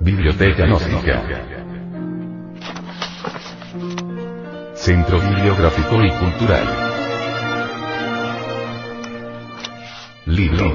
Biblioteca Gnóstica. Centro Bibliográfico y Cultural. Libro.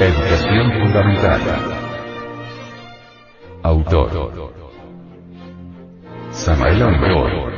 Educación Fundamental. Autor. Samael Ambror.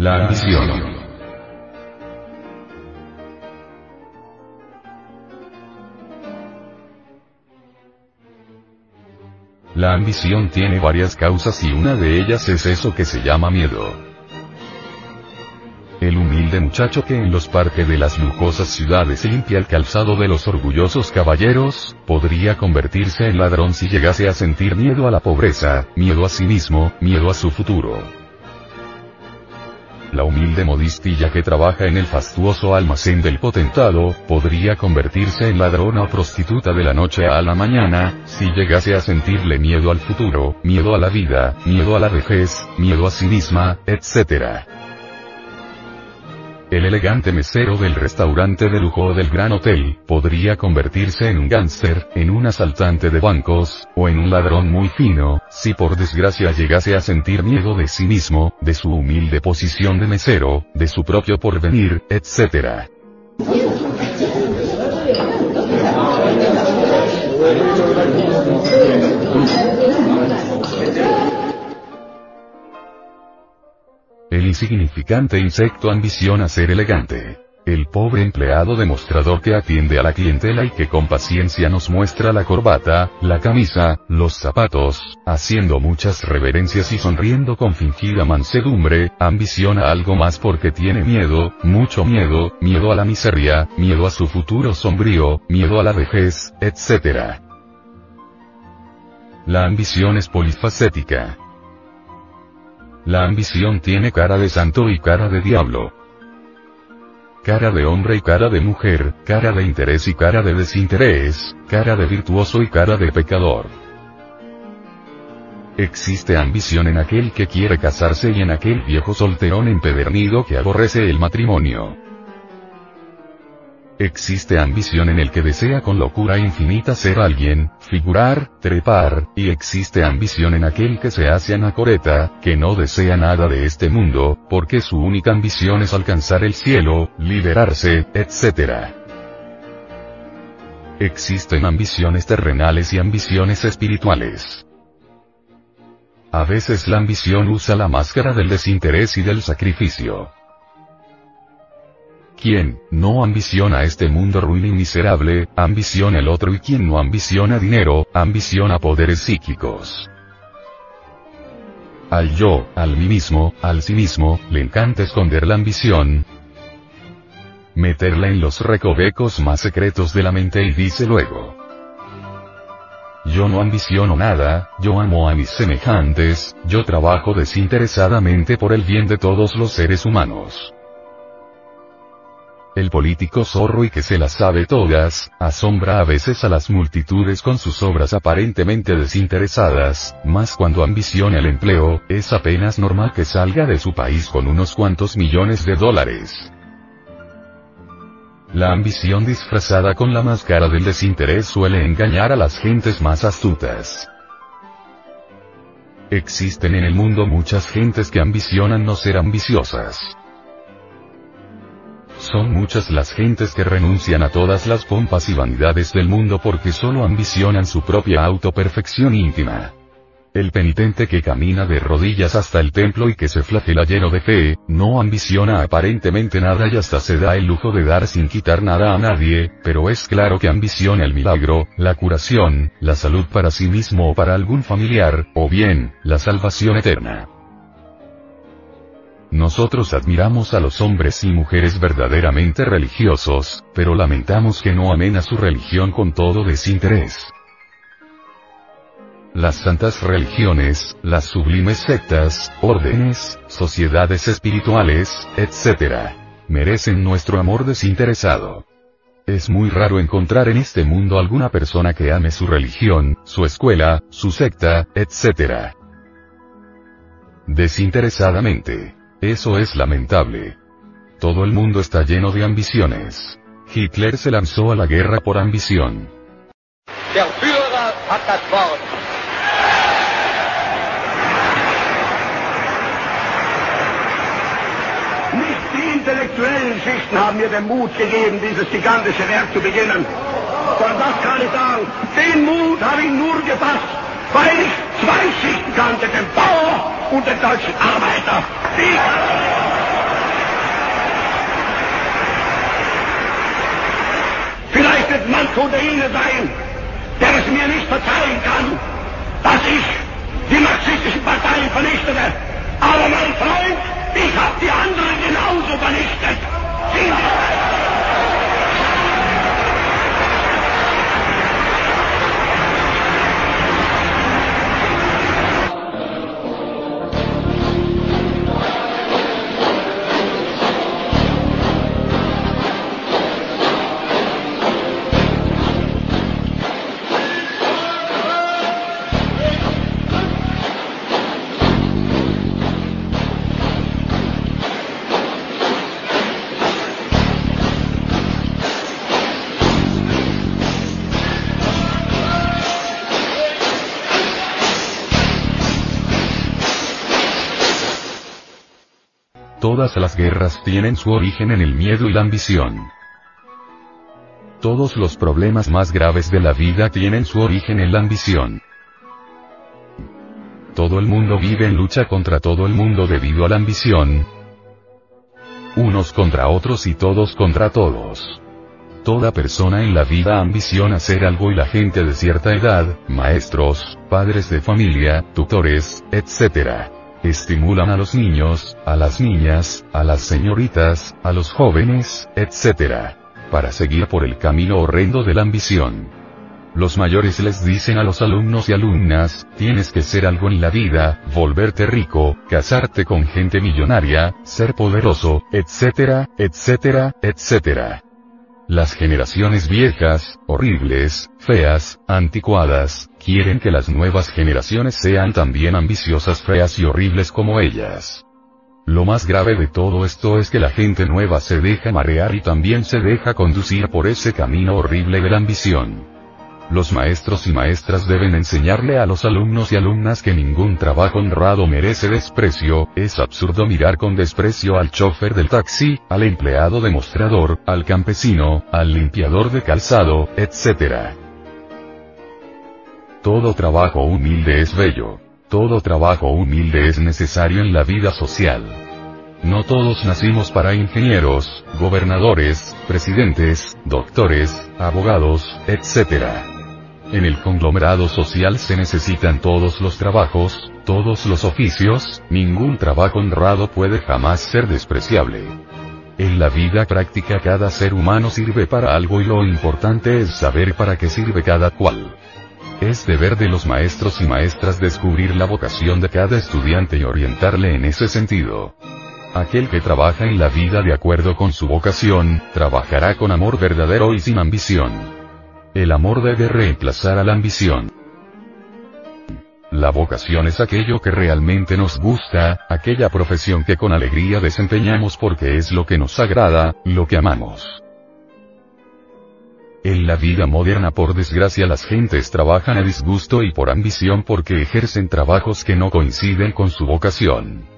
La ambición. La ambición tiene varias causas y una de ellas es eso que se llama miedo. El humilde muchacho que en los parques de las lujosas ciudades limpia el calzado de los orgullosos caballeros, podría convertirse en ladrón si llegase a sentir miedo a la pobreza, miedo a sí mismo, miedo a su futuro. La humilde modistilla que trabaja en el fastuoso almacén del potentado, podría convertirse en ladrona o prostituta de la noche a la mañana, si llegase a sentirle miedo al futuro, miedo a la vida, miedo a la vejez, miedo a sí misma, etc. El elegante mesero del restaurante de lujo del gran hotel, podría convertirse en un gánster, en un asaltante de bancos, o en un ladrón muy fino, si por desgracia llegase a sentir miedo de sí mismo, de su humilde posición de mesero, de su propio porvenir, etc. El insignificante insecto ambiciona ser elegante. El pobre empleado demostrador que atiende a la clientela y que con paciencia nos muestra la corbata, la camisa, los zapatos, haciendo muchas reverencias y sonriendo con fingida mansedumbre, ambiciona algo más porque tiene miedo, mucho miedo, miedo a la miseria, miedo a su futuro sombrío, miedo a la vejez, etc. La ambición es polifacética. La ambición tiene cara de santo y cara de diablo. Cara de hombre y cara de mujer, cara de interés y cara de desinterés, cara de virtuoso y cara de pecador. Existe ambición en aquel que quiere casarse y en aquel viejo solterón empedernido que aborrece el matrimonio. Existe ambición en el que desea con locura infinita ser alguien, figurar, trepar, y existe ambición en aquel que se hace anacoreta, que no desea nada de este mundo, porque su única ambición es alcanzar el cielo, liberarse, etc. Existen ambiciones terrenales y ambiciones espirituales. A veces la ambición usa la máscara del desinterés y del sacrificio. Quien no ambiciona este mundo ruin y miserable, ambiciona el otro y quien no ambiciona dinero, ambiciona poderes psíquicos. Al yo, al mí mismo, al sí mismo, le encanta esconder la ambición, meterla en los recovecos más secretos de la mente y dice luego. Yo no ambiciono nada, yo amo a mis semejantes, yo trabajo desinteresadamente por el bien de todos los seres humanos. El político zorro y que se las sabe todas, asombra a veces a las multitudes con sus obras aparentemente desinteresadas, mas cuando ambiciona el empleo, es apenas normal que salga de su país con unos cuantos millones de dólares. La ambición disfrazada con la máscara del desinterés suele engañar a las gentes más astutas. Existen en el mundo muchas gentes que ambicionan no ser ambiciosas. Son muchas las gentes que renuncian a todas las pompas y vanidades del mundo porque solo ambicionan su propia autoperfección íntima. El penitente que camina de rodillas hasta el templo y que se flagela lleno de fe, no ambiciona aparentemente nada y hasta se da el lujo de dar sin quitar nada a nadie, pero es claro que ambiciona el milagro, la curación, la salud para sí mismo o para algún familiar, o bien, la salvación eterna. Nosotros admiramos a los hombres y mujeres verdaderamente religiosos, pero lamentamos que no amen a su religión con todo desinterés. Las santas religiones, las sublimes sectas, órdenes, sociedades espirituales, etc. merecen nuestro amor desinteresado. Es muy raro encontrar en este mundo alguna persona que ame su religión, su escuela, su secta, etc. Desinteresadamente. Eso es lamentable. Todo el mundo está lleno de ambiciones. Hitler se lanzó a la guerra por ambición. Der Führer hat das Wort. Nicht die intellektuellen Schichten haben mir den Mut gegeben, dieses gigantische Werk zu beginnen. Von das kann ich sagen. Den Mut habe ich nur gefasst, weil ich zwei Schichten kannte, den Bauer und den deutschen Arbeiter. Die Vielleicht wird manch unter Ihnen sein, der es mir nicht verzeihen kann, dass ich die marxistischen Parteien vernichtete. Aber mein Freund, ich habe die anderen genauso vernichtet. Sie Todas las guerras tienen su origen en el miedo y la ambición. Todos los problemas más graves de la vida tienen su origen en la ambición. Todo el mundo vive en lucha contra todo el mundo debido a la ambición. Unos contra otros y todos contra todos. Toda persona en la vida ambiciona hacer algo y la gente de cierta edad, maestros, padres de familia, tutores, etc estimulan a los niños, a las niñas, a las señoritas, a los jóvenes, etc. para seguir por el camino horrendo de la ambición. Los mayores les dicen a los alumnos y alumnas, tienes que ser algo en la vida, volverte rico, casarte con gente millonaria, ser poderoso, etc., etc., etc. Las generaciones viejas, horribles, feas, anticuadas, quieren que las nuevas generaciones sean también ambiciosas, feas y horribles como ellas. Lo más grave de todo esto es que la gente nueva se deja marear y también se deja conducir por ese camino horrible de la ambición. Los maestros y maestras deben enseñarle a los alumnos y alumnas que ningún trabajo honrado merece desprecio, es absurdo mirar con desprecio al chofer del taxi, al empleado de mostrador, al campesino, al limpiador de calzado, etc. Todo trabajo humilde es bello. Todo trabajo humilde es necesario en la vida social. No todos nacimos para ingenieros, gobernadores, presidentes, doctores, abogados, etc. En el conglomerado social se necesitan todos los trabajos, todos los oficios, ningún trabajo honrado puede jamás ser despreciable. En la vida práctica cada ser humano sirve para algo y lo importante es saber para qué sirve cada cual. Es deber de los maestros y maestras descubrir la vocación de cada estudiante y orientarle en ese sentido. Aquel que trabaja en la vida de acuerdo con su vocación, trabajará con amor verdadero y sin ambición. El amor debe reemplazar a la ambición. La vocación es aquello que realmente nos gusta, aquella profesión que con alegría desempeñamos porque es lo que nos agrada, lo que amamos. En la vida moderna por desgracia las gentes trabajan a disgusto y por ambición porque ejercen trabajos que no coinciden con su vocación.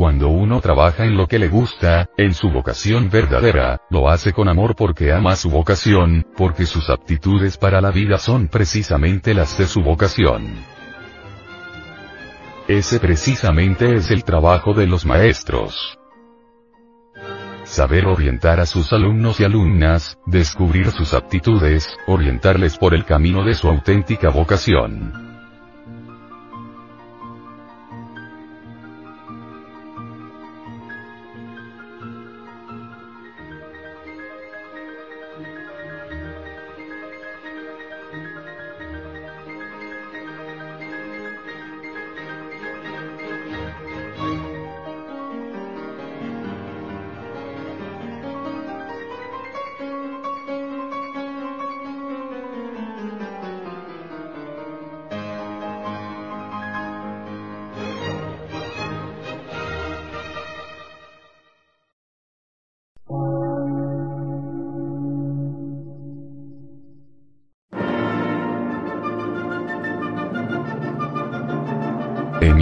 Cuando uno trabaja en lo que le gusta, en su vocación verdadera, lo hace con amor porque ama su vocación, porque sus aptitudes para la vida son precisamente las de su vocación. Ese precisamente es el trabajo de los maestros. Saber orientar a sus alumnos y alumnas, descubrir sus aptitudes, orientarles por el camino de su auténtica vocación.